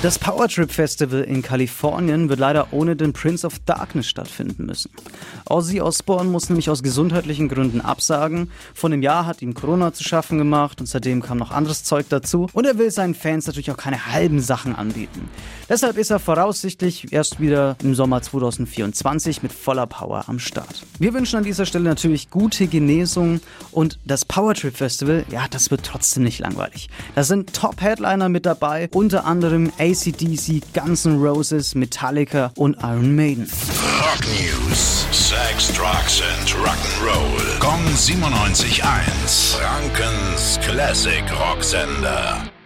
Das Powertrip Festival in Kalifornien wird leider ohne den Prince of Darkness stattfinden müssen. Ozzy Osbourne muss nämlich aus gesundheitlichen Gründen absagen. Von dem Jahr hat ihm Corona zu schaffen gemacht und seitdem kam noch anderes Zeug dazu. Und er will seinen Fans natürlich auch keine halben Sachen anbieten. Deshalb ist er voraussichtlich erst wieder im Sommer 2024 mit voller Power am Start. Wir wünschen an dieser Stelle natürlich gute Genesung und das Powertrip Festival, ja, das wird trotzdem nicht langweilig. Da sind Top-Headliner mit dabei, unter anderem ACDC, Guns N' Roses, Metallica und Iron Maiden. Rock News. Sex, Drugs and Rock'n'Roll. Kong 97.1. Frankens Classic Rocksender.